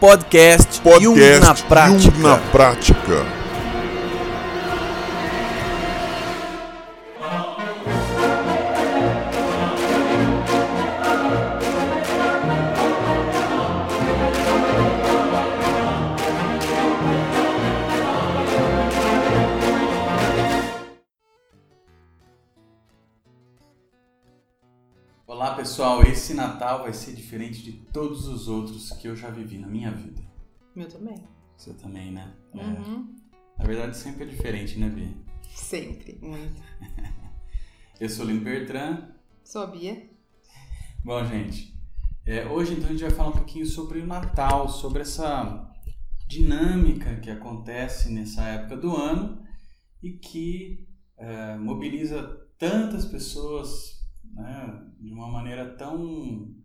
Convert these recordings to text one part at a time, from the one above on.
Podcast, Podcast Jung na prática. Jung na prática. Diferente de todos os outros que eu já vivi na minha vida. Meu também. Você também, né? É. Uhum. Na verdade sempre é diferente, né, Bia? Sempre, muito. Eu sou Lino Bertrand. Sou a Bia. Bom, gente, é, hoje então a gente vai falar um pouquinho sobre o Natal, sobre essa dinâmica que acontece nessa época do ano e que é, mobiliza tantas pessoas né, de uma maneira tão é,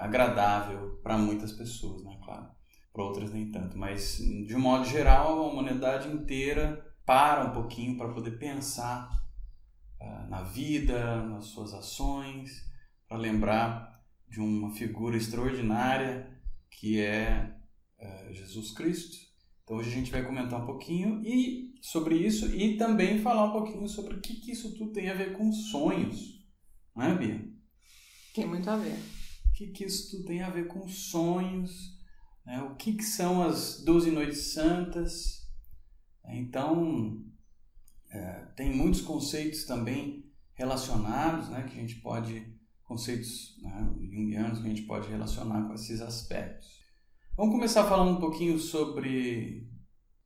agradável para muitas pessoas, né, claro. Para outras nem tanto, mas de um modo geral a humanidade inteira para um pouquinho para poder pensar ah, na vida, nas suas ações, para lembrar de uma figura extraordinária que é eh, Jesus Cristo. Então hoje a gente vai comentar um pouquinho e sobre isso e também falar um pouquinho sobre o que, que isso tudo tem a ver com sonhos, não é, Bia? Tem muito a ver. Que, que isso tem a ver com sonhos? Né? O que, que são as doze noites santas? Então, é, tem muitos conceitos também relacionados, né, que a gente pode, conceitos né, jungianos que a gente pode relacionar com esses aspectos. Vamos começar falando um pouquinho sobre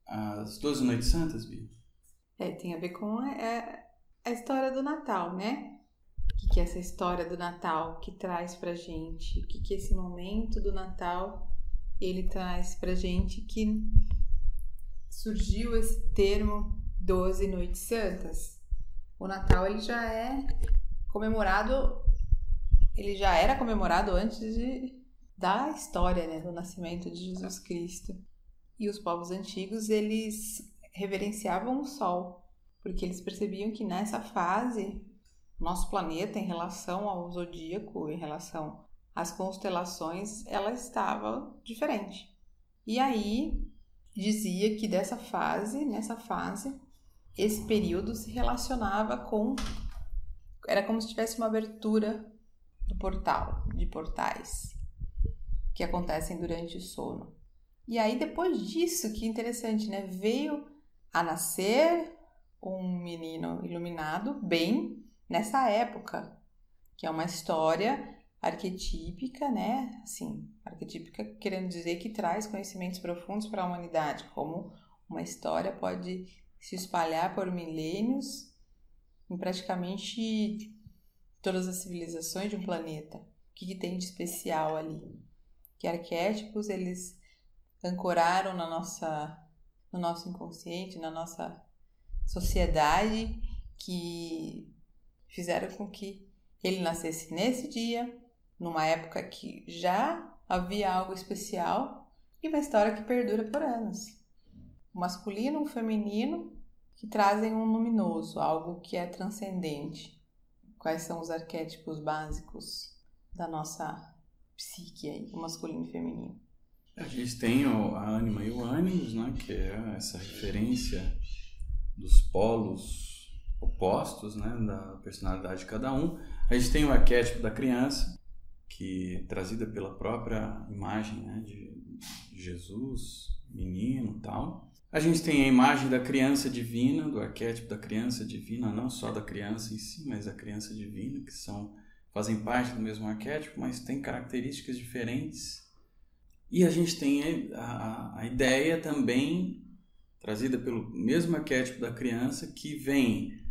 as doze noites santas, Bia? É, tem a ver com é, a história do Natal, né? Que, que é essa história do Natal que traz pra gente? O que, que esse momento do Natal ele traz pra gente que surgiu esse termo 12 noites santas. O Natal ele já é comemorado, ele já era comemorado antes de, da história, né, do nascimento de Jesus Cristo. E os povos antigos eles reverenciavam o sol, porque eles percebiam que nessa fase nosso planeta em relação ao zodíaco, em relação às constelações, ela estava diferente. E aí dizia que dessa fase, nessa fase, esse período se relacionava com era como se tivesse uma abertura do portal, de portais que acontecem durante o sono. E aí depois disso, que interessante, né? Veio a nascer um menino iluminado bem nessa época, que é uma história arquetípica, né? Assim, arquetípica querendo dizer que traz conhecimentos profundos para a humanidade, como uma história pode se espalhar por milênios em praticamente todas as civilizações de um planeta. O que, que tem de especial ali? Que arquétipos eles ancoraram na nossa, no nosso inconsciente, na nossa sociedade, que fizeram com que ele nascesse nesse dia, numa época que já havia algo especial e uma história que perdura por anos. O masculino e o feminino que trazem um luminoso, algo que é transcendente. Quais são os arquétipos básicos da nossa psique aí, o masculino e o feminino? A gente tem a ânima e o ânimos, né, que é essa referência dos polos opostos, né, da personalidade de cada um. A gente tem o arquétipo da criança, que é trazida pela própria imagem né, de, Jesus, menino, tal. A gente tem a imagem da criança divina, do arquétipo da criança divina, não só da criança em si, mas da criança divina, que são fazem parte do mesmo arquétipo, mas têm características diferentes. E a gente tem a, a ideia também trazida pelo mesmo arquétipo da criança que vem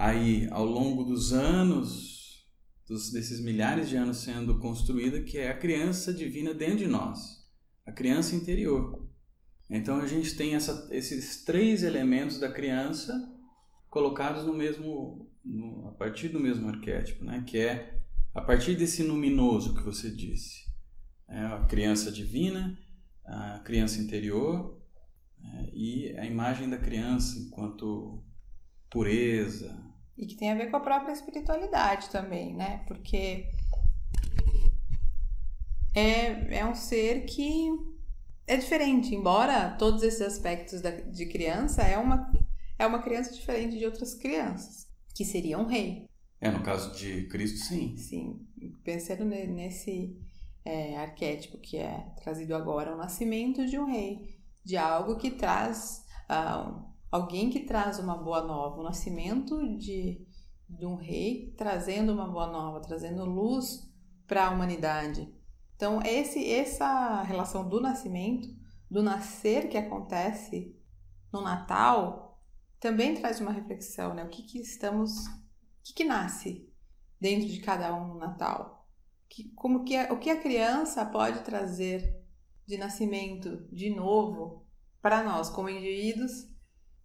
aí ao longo dos anos, dos, desses milhares de anos sendo construída, que é a criança divina dentro de nós, a criança interior. Então a gente tem essa, esses três elementos da criança colocados no mesmo, no, a partir do mesmo arquétipo, né? Que é a partir desse luminoso que você disse, é a criança divina, a criança interior é, e a imagem da criança enquanto pureza. E que tem a ver com a própria espiritualidade também, né? Porque é, é um ser que é diferente, embora todos esses aspectos da, de criança é uma, é uma criança diferente de outras crianças, que seria um rei. É, no caso de Cristo, sim. Sim, pensando nesse é, arquétipo que é trazido agora, o nascimento de um rei, de algo que traz, uh, alguém que traz uma boa nova, o nascimento de, de um rei trazendo uma boa nova, trazendo luz para a humanidade. Então, esse, essa relação do nascimento, do nascer que acontece no Natal, também traz uma reflexão, né? O que, que estamos o que, que nasce dentro de cada um no Natal? Que, como que o que a criança pode trazer de nascimento de novo para nós como indivíduos,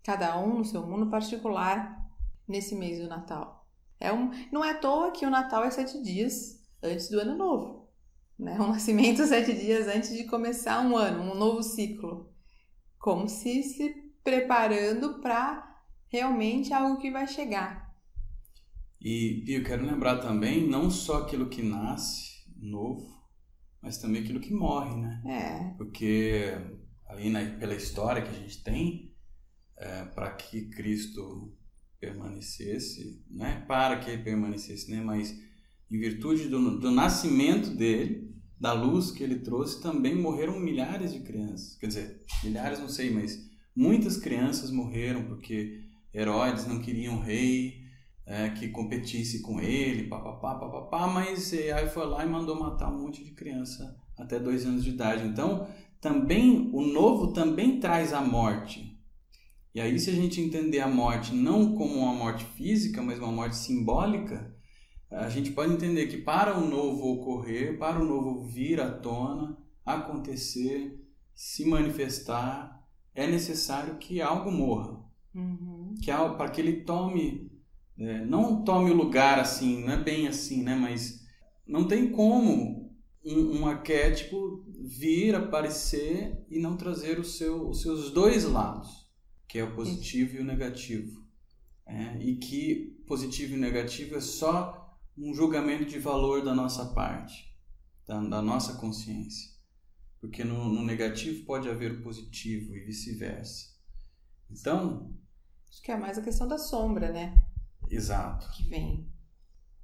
cada um no seu mundo particular nesse mês do Natal? É um, não é à toa que o Natal é sete dias antes do Ano Novo, né? Um nascimento sete dias antes de começar um ano, um novo ciclo, como se se preparando para realmente algo que vai chegar. E, e eu quero lembrar também, não só aquilo que nasce novo, mas também aquilo que morre, né? É. Porque aí na, pela história que a gente tem, é, para que Cristo permanecesse, né? Para que ele permanecesse, né? Mas em virtude do, do nascimento dele, da luz que ele trouxe, também morreram milhares de crianças. Quer dizer, milhares não sei, mas muitas crianças morreram porque Herodes não queria um rei, é, que competisse com ele, papapá, papapá, mas aí foi lá e mandou matar um monte de criança até dois anos de idade. Então, também o novo também traz a morte. E aí, se a gente entender a morte não como uma morte física, mas uma morte simbólica, a gente pode entender que para o novo ocorrer, para o novo vir à tona, acontecer, se manifestar, é necessário que algo morra. Uhum. Que para que ele tome é, não tome o lugar assim, não é bem assim, né? Mas não tem como um, um arquétipo vir aparecer e não trazer o seu, os seus dois lados, que é o positivo e o negativo. É, e que positivo e negativo é só um julgamento de valor da nossa parte, da, da nossa consciência. Porque no, no negativo pode haver o positivo e vice-versa. Então. Acho que é mais a questão da sombra, né? Exato. Que vem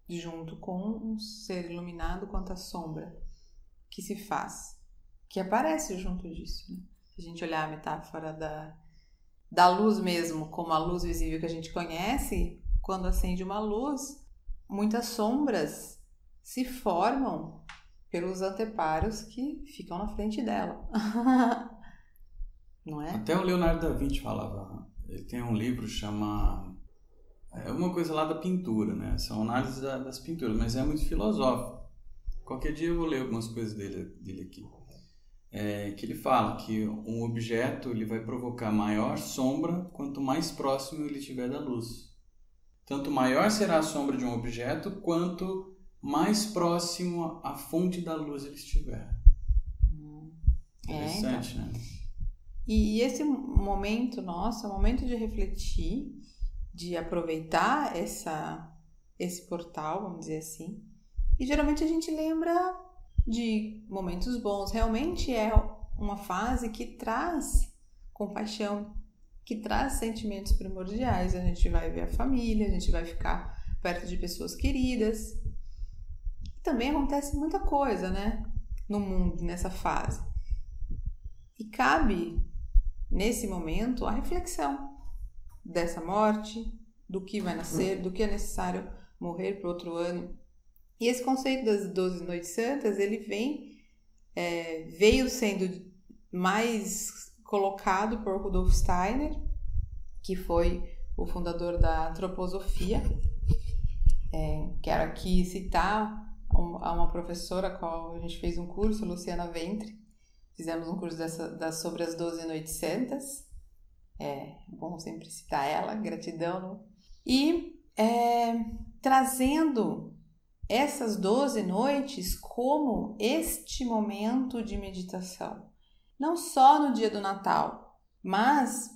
junto com um ser iluminado quanto a sombra que se faz, que aparece junto disso. Né? Se a gente olhar a metáfora da, da luz mesmo, como a luz visível que a gente conhece, quando acende uma luz, muitas sombras se formam pelos anteparos que ficam na frente dela. Não é? Até o Leonardo da Vinci falava, ele tem um livro chama é uma coisa lá da pintura, né? São análises da, das pinturas, mas é muito filosófico. Qualquer dia eu vou ler algumas coisas dele, dele aqui. É, que ele fala que um objeto ele vai provocar maior sombra quanto mais próximo ele estiver da luz. Tanto maior será a sombra de um objeto quanto mais próximo à fonte da luz ele estiver. Hum. É, Interessante, então. né? E esse momento nosso é um momento de refletir de aproveitar essa, esse portal, vamos dizer assim. E geralmente a gente lembra de momentos bons. Realmente é uma fase que traz compaixão, que traz sentimentos primordiais. A gente vai ver a família, a gente vai ficar perto de pessoas queridas. E também acontece muita coisa, né? No mundo, nessa fase. E cabe, nesse momento, a reflexão dessa morte, do que vai nascer, do que é necessário morrer para outro ano. E esse conceito das 12 noites santas, ele vem, é, veio sendo mais colocado por Rudolf Steiner, que foi o fundador da antroposofia. É, quero aqui citar uma professora a qual a gente fez um curso, Luciana Ventre. Fizemos um curso dessa, das, sobre as 12 noites santas. É bom sempre citar ela, gratidão. E é, trazendo essas 12 noites como este momento de meditação. Não só no dia do Natal, mas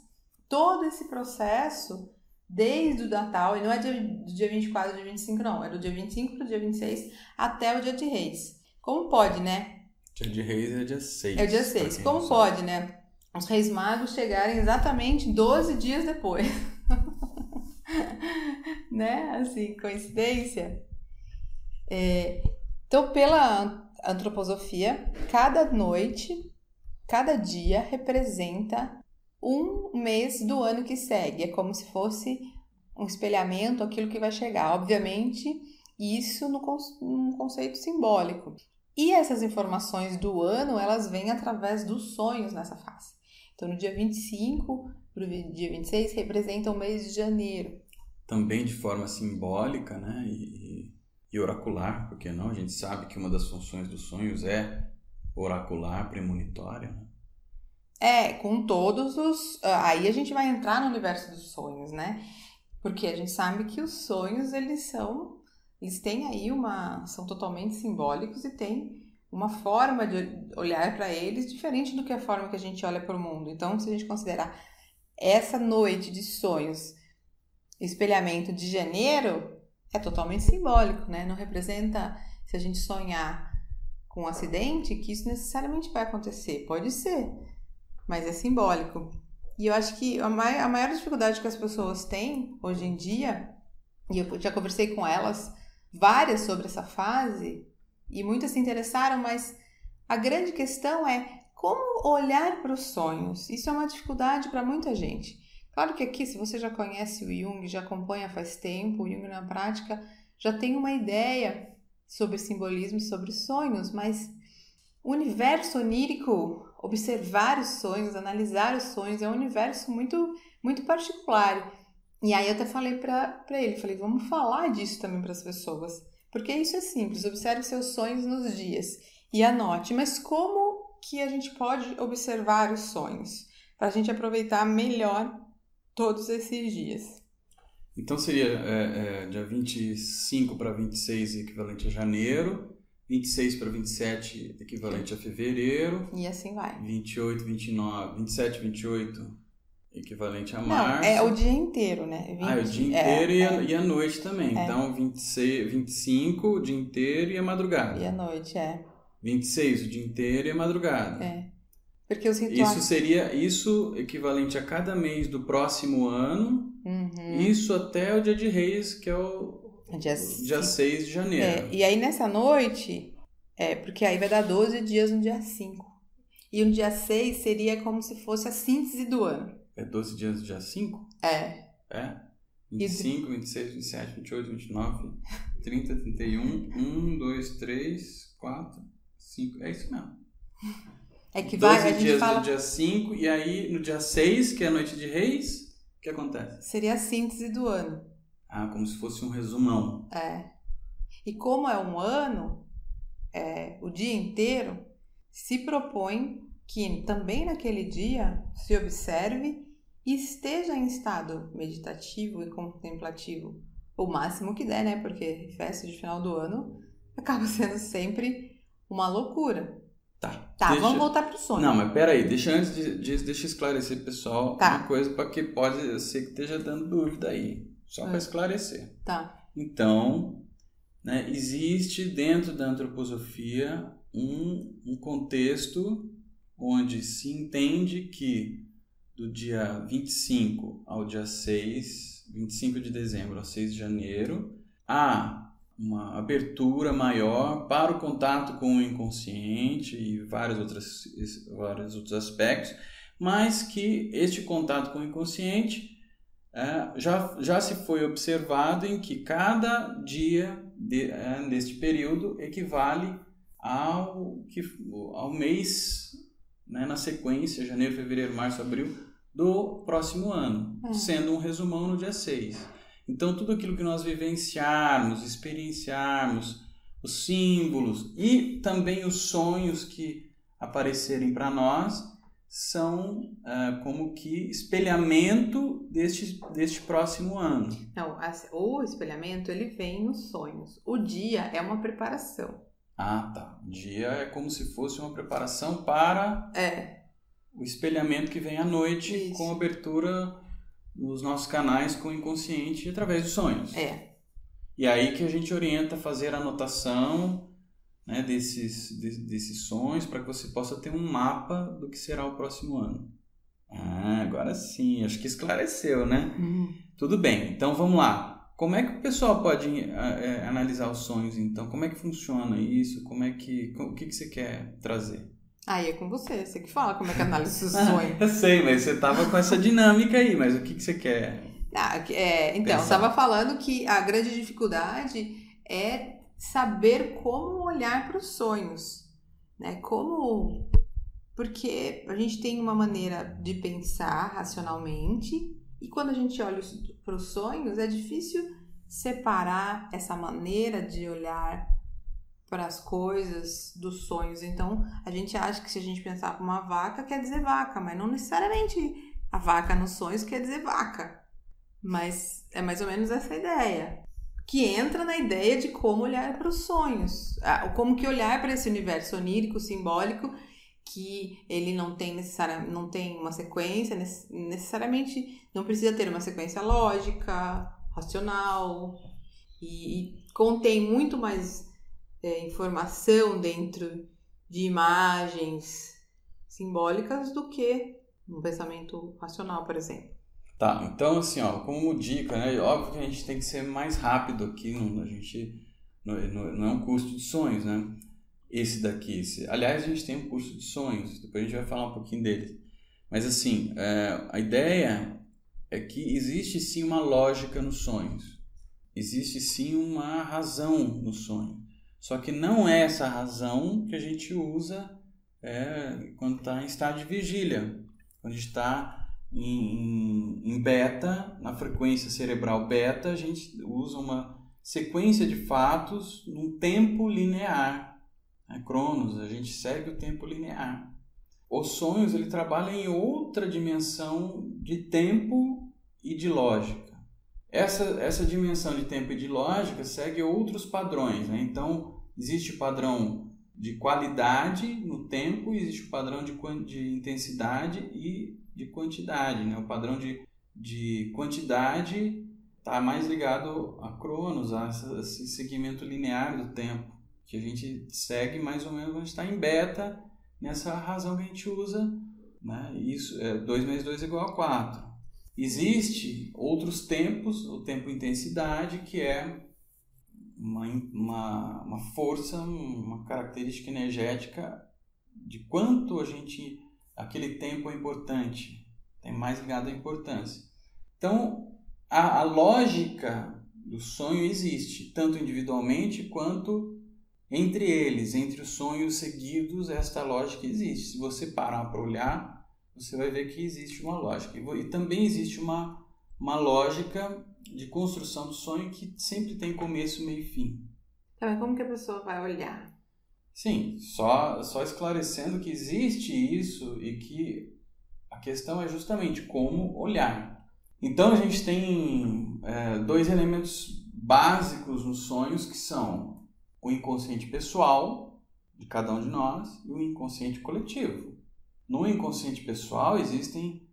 todo esse processo desde o Natal, e não é do dia 24 ao dia 25, não, é do dia 25 para o dia 26 até o dia de Reis. Como pode, né? Dia de Reis é dia 6. É o dia 6. Como pode, né? Os Reis Magos chegarem exatamente 12 dias depois. né? Assim, coincidência. É, então, pela antroposofia, cada noite, cada dia representa um mês do ano que segue. É como se fosse um espelhamento aquilo que vai chegar. Obviamente, isso no, num conceito simbólico. E essas informações do ano, elas vêm através dos sonhos nessa fase. Então, no dia 25 para o dia 26, representa o mês de janeiro. Também de forma simbólica, né? E, e oracular, porque não? A gente sabe que uma das funções dos sonhos é oracular, premonitória. Né? É, com todos os. Ah, aí a gente vai entrar no universo dos sonhos, né? Porque a gente sabe que os sonhos, eles são. Eles têm aí uma. são totalmente simbólicos e tem uma forma de olhar para eles diferente do que a forma que a gente olha para o mundo. Então, se a gente considerar essa noite de sonhos espelhamento de janeiro, é totalmente simbólico, né? Não representa, se a gente sonhar com um acidente, que isso necessariamente vai acontecer. Pode ser, mas é simbólico. E eu acho que a maior, a maior dificuldade que as pessoas têm hoje em dia, e eu já conversei com elas várias sobre essa fase, e muitas se interessaram, mas a grande questão é como olhar para os sonhos. Isso é uma dificuldade para muita gente. Claro que aqui, se você já conhece o Jung, já acompanha faz tempo, o Jung na prática já tem uma ideia sobre simbolismo, sobre sonhos, mas o universo onírico observar os sonhos, analisar os sonhos, é um universo muito, muito particular. E aí eu até falei para ele, falei, vamos falar disso também para as pessoas. Porque isso é simples, observe seus sonhos nos dias e anote. Mas como que a gente pode observar os sonhos? Para a gente aproveitar melhor todos esses dias. Então seria é, é, dia 25 para 26 equivalente a janeiro, 26 para 27, equivalente a fevereiro. E assim vai. 28, 29, 27, 28, equivalente a março. Não, é o dia inteiro, né? 20, ah, é o dia inteiro é, e, a, é. e, a, noite também. É. Então, 26, 25, o dia inteiro e a madrugada. E a noite, é. 26, o dia inteiro e a madrugada. É. Porque os rituais... Isso seria isso equivalente a cada mês do próximo ano. Uhum. Isso até o dia de reis, que é o Dia, dia 6 de janeiro. É, e aí nessa noite, é, porque aí vai dar 12 dias no dia 5. E no dia 6 seria como se fosse a síntese do ano. É 12 dias no dia 5? É. É? 25, 26, 27, 28, 29, 30, 31, 1, 2, 3, 4, 5. É isso mesmo. É que vai, 12 a gente dias fala... no dia 5 e aí no dia 6, que é a noite de reis, o que acontece? Seria a síntese do ano. Ah, como se fosse um resumão. É. E como é um ano, é, o dia inteiro, se propõe que também naquele dia se observe e esteja em estado meditativo e contemplativo o máximo que der, né? Porque festa de final do ano acaba sendo sempre uma loucura. Tá. Tá, deixa... vamos voltar pro sonho. Não, mas peraí, deixa antes de, de deixa esclarecer, pessoal, tá. uma coisa para que pode ser que esteja dando dúvida aí. Só para é. esclarecer. Tá. Então, né, existe dentro da antroposofia um, um contexto onde se entende que do dia 25 ao dia 6, 25 de dezembro ao 6 de janeiro, há uma abertura maior para o contato com o inconsciente e vários outros, vários outros aspectos, mas que este contato com o inconsciente é, já, já se foi observado em que cada dia de, é, neste período equivale ao, que, ao mês né, na sequência, janeiro, fevereiro, março, abril, do próximo ano, é. sendo um resumão no dia 6. Então, tudo aquilo que nós vivenciarmos, experienciarmos, os símbolos e também os sonhos que aparecerem para nós, são uh, como que espelhamento deste, deste próximo ano. Não, o espelhamento ele vem nos sonhos. O dia é uma preparação. Ah, tá. O dia é como se fosse uma preparação para é. o espelhamento que vem à noite Isso. com abertura nos nossos canais com o inconsciente através dos sonhos. É. E aí que a gente orienta a fazer a anotação né, desses, de, desses sonhos para que você possa ter um mapa do que será o próximo ano. Ah, agora sim, acho que esclareceu, né? Uhum. Tudo bem, então vamos lá. Como é que o pessoal pode é, analisar os sonhos, então? Como é que funciona isso? Como é que, o que, que você quer trazer? Aí é com você, você que fala como é que analisa os sonhos. eu sei, mas você tava com essa dinâmica aí, mas o que, que você quer? Ah, é, então, eu estava falando que a grande dificuldade é saber como olhar para os sonhos, né? Como porque a gente tem uma maneira de pensar racionalmente e quando a gente olha para os sonhos é difícil separar essa maneira de olhar para as coisas dos sonhos. Então a gente acha que se a gente pensar como uma vaca quer dizer vaca, mas não necessariamente a vaca nos sonhos quer dizer vaca. Mas é mais ou menos essa ideia que entra na ideia de como olhar para os sonhos, como que olhar para esse universo onírico, simbólico, que ele não tem necessariamente não tem uma sequência necessariamente não precisa ter uma sequência lógica, racional e, e contém muito mais é, informação dentro de imagens simbólicas do que um pensamento racional, por exemplo. Tá, então assim, ó, como dica, né? Óbvio que a gente tem que ser mais rápido aqui, não, a gente não, não é um curso de sonhos, né? Esse daqui, esse. Aliás, a gente tem um curso de sonhos, depois a gente vai falar um pouquinho dele. Mas assim, é, a ideia é que existe sim uma lógica nos sonhos, existe sim uma razão no sonho. Só que não é essa razão que a gente usa é, quando está em estado de vigília, quando está em, em, beta, na frequência cerebral beta, a gente usa uma sequência de fatos num tempo linear. É Cronos, a gente segue o tempo linear. Os sonhos ele trabalha em outra dimensão de tempo e de lógica. Essa, essa dimensão de tempo e de lógica segue outros padrões. Né? Então, existe padrão de qualidade no tempo, existe o padrão de, de intensidade e de quantidade. Né? O padrão de, de quantidade está mais ligado a Cronos, a esse segmento linear do tempo, que a gente segue mais ou menos quando está em beta, nessa razão que a gente usa. Né? Isso, é, 2 menos 2 é igual a 4. Existe outros tempos, o tempo intensidade, que é uma, uma, uma força, uma característica energética de quanto a gente aquele tempo é importante, tem mais ligado à importância. Então, a, a lógica do sonho existe, tanto individualmente quanto entre eles, entre os sonhos seguidos, esta lógica existe. Se você parar para olhar, você vai ver que existe uma lógica. E também existe uma, uma lógica de construção do sonho que sempre tem começo, meio e fim. Tá, mas como que a pessoa vai olhar? Sim, só, só esclarecendo que existe isso e que a questão é justamente como olhar. Então a gente tem é, dois elementos básicos nos sonhos que são o inconsciente pessoal de cada um de nós e o inconsciente coletivo. No inconsciente pessoal existem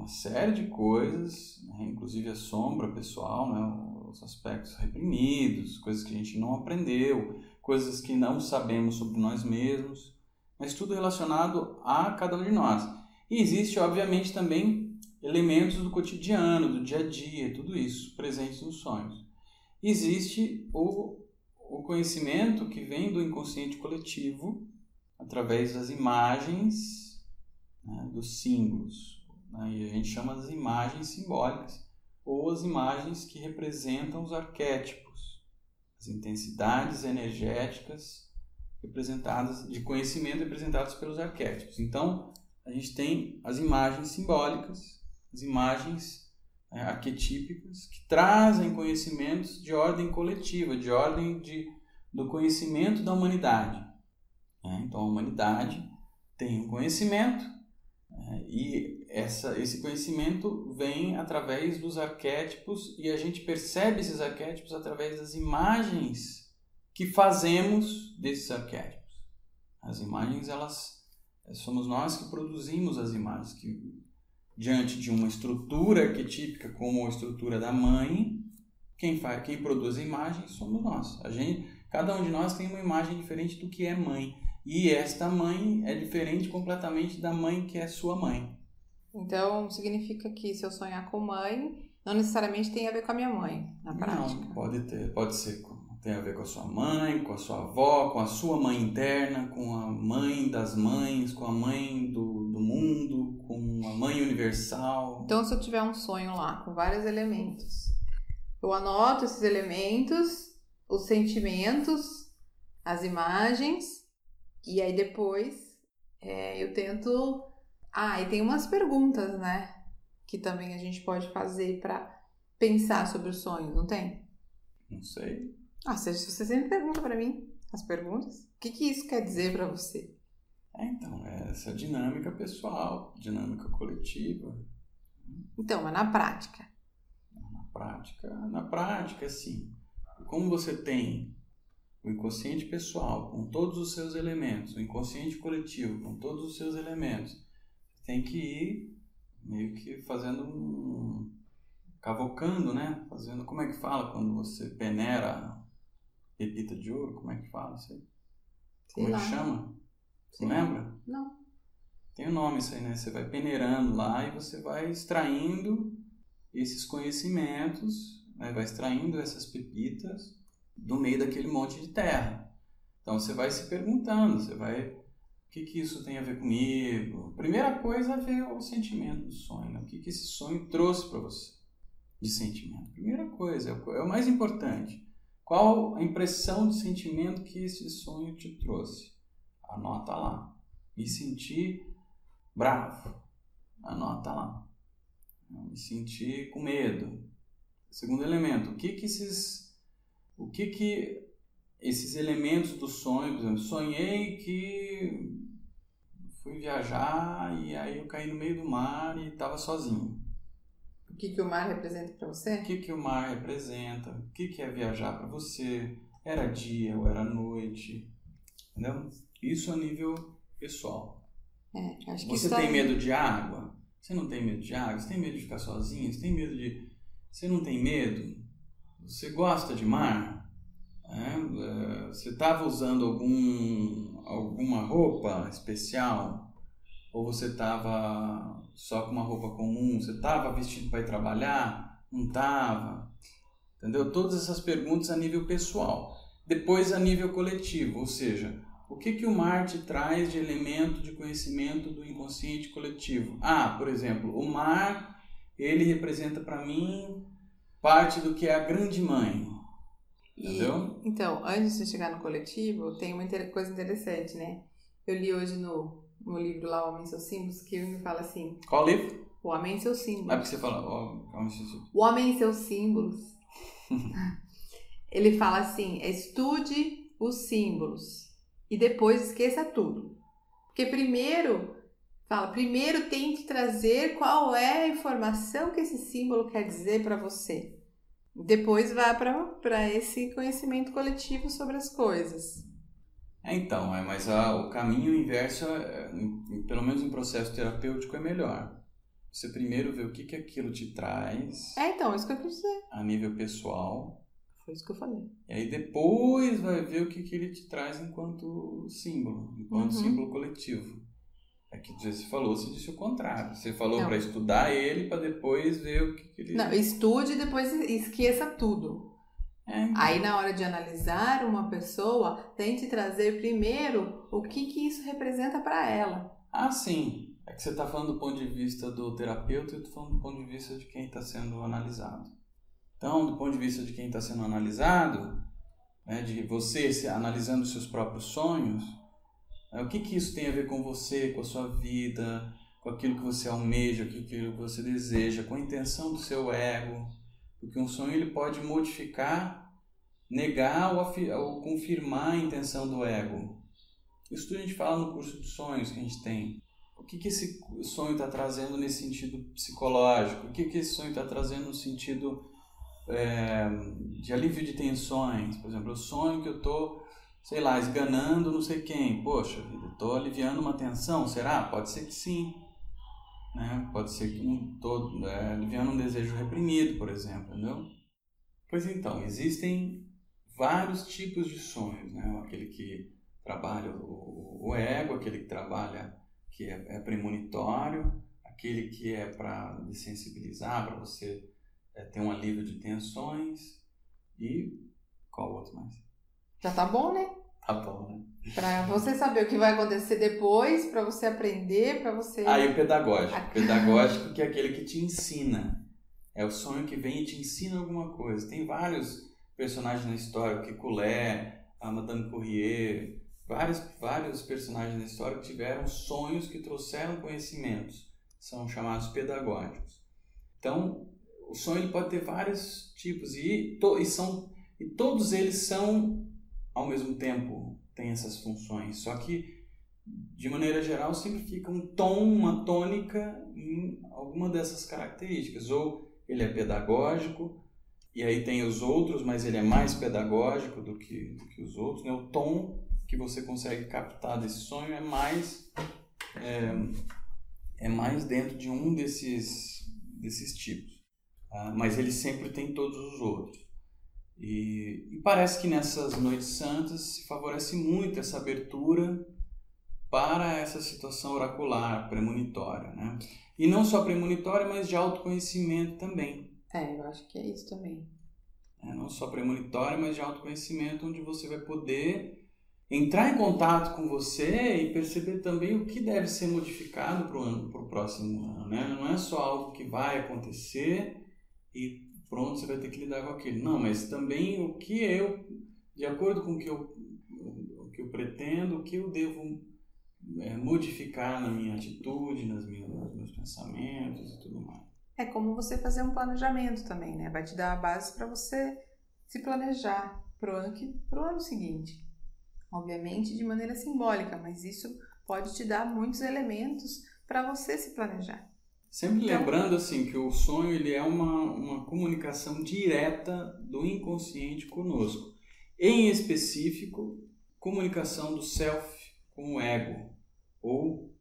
uma série de coisas, né, inclusive a sombra pessoal, né, os aspectos reprimidos, coisas que a gente não aprendeu, coisas que não sabemos sobre nós mesmos, mas tudo relacionado a cada um de nós. E existe, obviamente, também elementos do cotidiano, do dia a dia, tudo isso presentes nos sonhos. Existe o, o conhecimento que vem do inconsciente coletivo através das imagens, né, dos símbolos. Né, e a gente chama das imagens simbólicas ou as imagens que representam os arquétipos as intensidades energéticas representadas de conhecimento representadas pelos arquétipos. Então, a gente tem as imagens simbólicas, as imagens é, arquetípicas que trazem conhecimentos de ordem coletiva, de ordem de, do conhecimento da humanidade. É, então, a humanidade tem um conhecimento é, e essa, esse conhecimento vem através dos arquétipos e a gente percebe esses arquétipos através das imagens que fazemos desses arquétipos. As imagens, elas somos nós que produzimos as imagens, que diante de uma estrutura arquetípica como a estrutura da mãe, quem faz, quem produz a imagem somos nós. A gente Cada um de nós tem uma imagem diferente do que é mãe. E esta mãe é diferente completamente da mãe que é sua mãe. Então, significa que se eu sonhar com mãe, não necessariamente tem a ver com a minha mãe, na prática. Não, pode ter, pode ser tem a ver com a sua mãe, com a sua avó, com a sua mãe interna, com a mãe das mães, com a mãe do, do mundo, com a mãe universal. Então, se eu tiver um sonho lá com vários elementos, eu anoto esses elementos, os sentimentos, as imagens, e aí depois é, eu tento. Ah, e tem umas perguntas, né? Que também a gente pode fazer para pensar sobre os sonhos, não tem? Não sei. Ah, você, você sempre pergunta para mim as perguntas. O que, que isso quer dizer para você? É, então, é essa dinâmica pessoal, dinâmica coletiva, Então, mas na prática. na prática, na prática, sim. Como você tem o inconsciente pessoal com todos os seus elementos, o inconsciente coletivo com todos os seus elementos, tem que ir meio que fazendo um cavocando, né? Fazendo, como é que fala quando você peneira pepita de ouro? Como é que fala isso aí? Como é que chama? Você lembra? Não. Tem o nome isso aí, né? Você vai peneirando lá e você vai extraindo esses conhecimentos, né? vai extraindo essas pepitas do meio daquele monte de terra. Então você vai se perguntando, você vai, o que que isso tem a ver comigo? Primeira coisa é ver o sentimento do sonho, né? o que que esse sonho trouxe para você de sentimento. Primeira coisa, é o- é o mais importante. Qual a impressão de sentimento que esse sonho te trouxe? Anota lá. Me senti bravo. Anota lá. Me senti com medo. Segundo elemento, o que que esses o que que esses elementos do sonho, por exemplo, sonhei que fui viajar e aí eu caí no meio do mar e estava sozinho. O que, que o mar representa para você? O que que o mar representa? O que que é viajar para você? Era dia ou era noite? Entendeu? Isso a nível pessoal. É, acho que Você tem aí- medo de água? Você não tem medo de água? Você tem medo de ficar sozinho? Você tem medo de. Você não tem medo? Você gosta de mar? É, é, você estava usando algum, alguma roupa especial? Ou você estava só com uma roupa comum? Você estava vestido para ir trabalhar? Não estava? Entendeu? Todas essas perguntas a nível pessoal. Depois a nível coletivo, ou seja, o que, que o mar te traz de elemento de conhecimento do inconsciente coletivo? Ah, por exemplo, o mar, ele representa para mim parte do que é a grande mãe. E, Entendeu? então, antes de chegar no coletivo, tem uma coisa interessante, né? Eu li hoje no, no livro lá, O Homem e Seus Símbolos, que ele me fala assim, Qual livro? o homem e seus símbolos. porque você fala. ó, calma, deixa eu- O homem e seus símbolos. Ele fala assim: estude os símbolos e depois esqueça tudo. Porque primeiro, fala, primeiro tente trazer qual é a informação que esse símbolo quer dizer para você. Depois vá para esse conhecimento coletivo sobre as coisas. É, então, é, mas a- o caminho inverso, é, em- em- pelo menos em processo terapêutico, é melhor. Você primeiro vê o que, que aquilo te traz É, então, isso que eu quis dizer. a nível pessoal, Foi isso que eu falei. e aí depois vai ver o que, que ele te traz enquanto símbolo, enquanto Uhum. símbolo coletivo. É que você falou, você disse o contrário. Você falou para estudar ele para depois ver o que, que ele. Não, estude e depois esqueça tudo. É. Aí, na hora de analisar uma pessoa, tente trazer primeiro o que, que isso representa para ela. Ah, sim. É que você está falando do ponto de vista do terapeuta e eu estou falando do ponto de vista de quem está sendo analisado. Então, do ponto de vista de quem está sendo analisado, né, de você se analisando os seus próprios sonhos, o que, que isso tem a ver com você, com a sua vida, com aquilo que você almeja, com aquilo que você deseja, com a intenção do seu ego. Porque um sonho ele pode modificar, negar ou, confirmar a intenção do ego. Isso tudo a gente fala no curso de sonhos que a gente tem. O que, que esse sonho está trazendo nesse sentido psicológico? O que, que esse sonho está trazendo no sentido é, de alívio de tensões? Por exemplo, eu sonho que eu estou, sei lá, esganando não sei quem. Poxa vida, estou aliviando uma tensão? Será? Pode ser que sim. Né? Pode ser que não estou aliviando um desejo reprimido, por exemplo. Entendeu? Pois então, existem vários tipos de sonhos, né? Aquele que trabalha o, o ego, aquele que trabalha que é, é premonitório, aquele que é para desensibilizar, para você é, ter um alívio de tensões e qual outro mais? Já tá bom, né? Tá bom, né? Pra você saber o que vai acontecer depois, pra você aprender, pra você. Aí o pedagógico. O pedagógico que é aquele que te ensina. É o sonho que vem e te ensina alguma coisa. Tem vários personagens na história, o Kekulé, a Madame Courrier, vários, vários personagens na história que tiveram sonhos que trouxeram conhecimentos. São chamados pedagógicos. Então, o sonho pode ter vários tipos e, to, e, são, e todos eles são ao mesmo tempo tem essas funções. Só que, de maneira geral, sempre fica um tom, uma tônica em alguma dessas características. Ou ele é pedagógico, e aí tem os outros, mas ele é mais pedagógico do que, do que os outros. Né? O tom que você consegue captar desse sonho é mais, é, é mais dentro de um desses, desses tipos. Ah, mas ele sempre tem todos os outros. E, e, parece que nessas noites santas se favorece muito essa abertura para essa situação oracular, premonitória, né? E não só premonitória, mas de autoconhecimento também. É, eu acho que é isso também. É, não só premonitória, mas de autoconhecimento, onde você vai poder entrar em contato com você e perceber também o que deve ser modificado para o próximo ano, né? Não é só algo que vai acontecer e pronto, você vai ter que lidar com aquilo. Não, mas também o que eu, de acordo com o que eu, o que eu pretendo, o que eu devo é, modificar na minha atitude, nas minhas, nos meus pensamentos e tudo mais. É como você fazer um planejamento também, né? Vai te dar a base para você se planejar pro ano, que, ano seguinte. Obviamente de maneira simbólica, mas isso pode te dar muitos elementos para você se planejar. Sempre então, lembrando assim que o sonho ele é uma, uma comunicação direta do inconsciente conosco. Em específico, comunicação do self com o ego, ou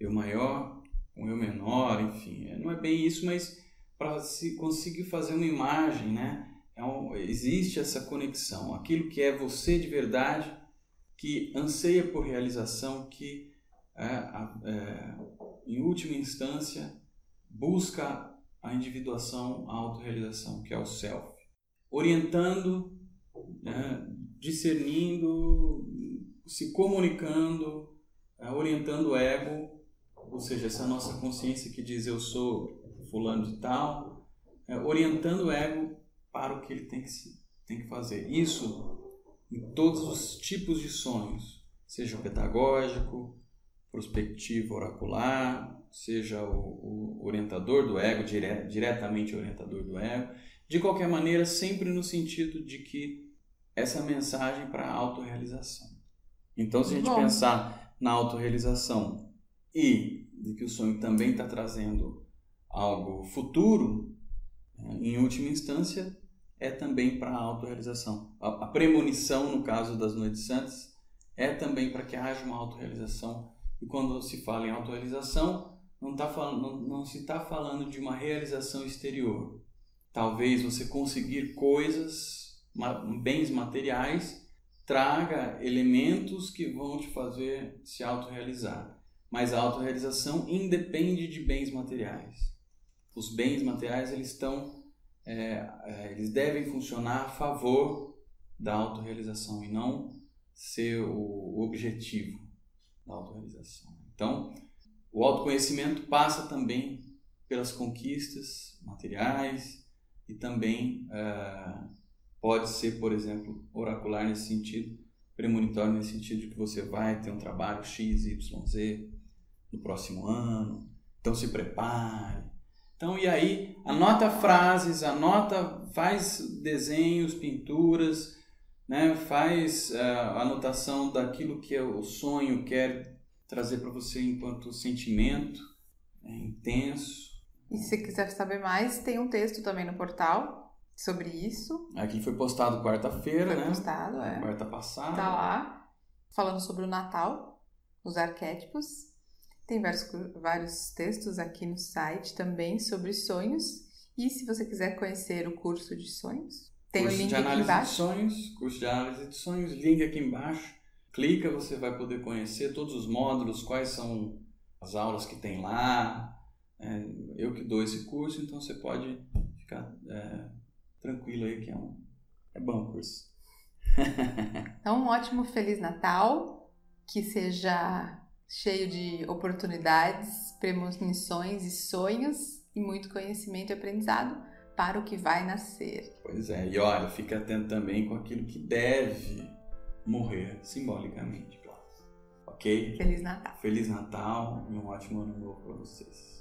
eu maior com eu menor, enfim. Não é bem isso, mas para se conseguir fazer uma imagem, né? É um, existe essa conexão. Aquilo que é você de verdade, que anseia por realização, que é, é, em última instância busca a individuação, a autorrealização, que é o self. Orientando, né, discernindo, se comunicando, é, orientando o ego, ou seja, essa nossa consciência que diz eu sou fulano de tal, é, orientando o ego para o que ele tem que, tem que fazer. Isso em todos os tipos de sonhos, seja o pedagógico, prospectivo oracular, seja o, o orientador do ego, dire, diretamente orientador do ego. De qualquer maneira, sempre no sentido de que essa mensagem para a autorrealização. Então, se a gente Bom. pensar na autorrealização e de que o sonho também está trazendo algo futuro, né, em última instância, é também para a autorrealização. A, a premonição, no caso das noites santas, é também para que haja uma autorrealização. E quando se fala em autorrealização, não, tá falando, não, não se está falando de uma realização exterior. Talvez você conseguir coisas, bens materiais, traga elementos que vão te fazer se autorrealizar. Mas a autorrealização independe de bens materiais. Os bens materiais eles estão, é, é, eles devem funcionar a favor da autorrealização e não ser o objetivo da autorrealização. Então, o autoconhecimento passa também pelas conquistas materiais e também uh, pode ser, por exemplo, oracular nesse sentido, premonitório nesse sentido de que você vai ter um trabalho X, Y, Z no próximo ano, então se prepare. Então, e aí, anota frases, anota, faz desenhos, pinturas, né? faz uh, anotação daquilo que é o sonho quer trazer para você enquanto sentimento é, intenso. E se quiser saber mais, tem um texto também no portal sobre isso. Aqui foi postado quarta-feira, né? Foi postado, é. Quarta passada. Tá lá, falando sobre o Natal, os arquétipos. Tem vários, vários textos aqui no site também sobre sonhos. E se você quiser conhecer o curso de sonhos, Tem curso o link de aqui análise de embaixo. sonhos, curso de análise de sonhos, link aqui embaixo. Clica, você vai poder conhecer todos os módulos, quais são as aulas que tem lá. É, eu que dou esse curso, então você pode ficar é, tranquilo aí que é um é bom o curso. Então, um ótimo Feliz Natal, que seja cheio de oportunidades, premonições e sonhos e muito conhecimento e aprendizado para o que vai nascer. Pois é, e olha, fica atento também com aquilo que deve morrer simbolicamente, claro. Ok? Feliz Natal! Feliz Natal e um ótimo ano novo para vocês.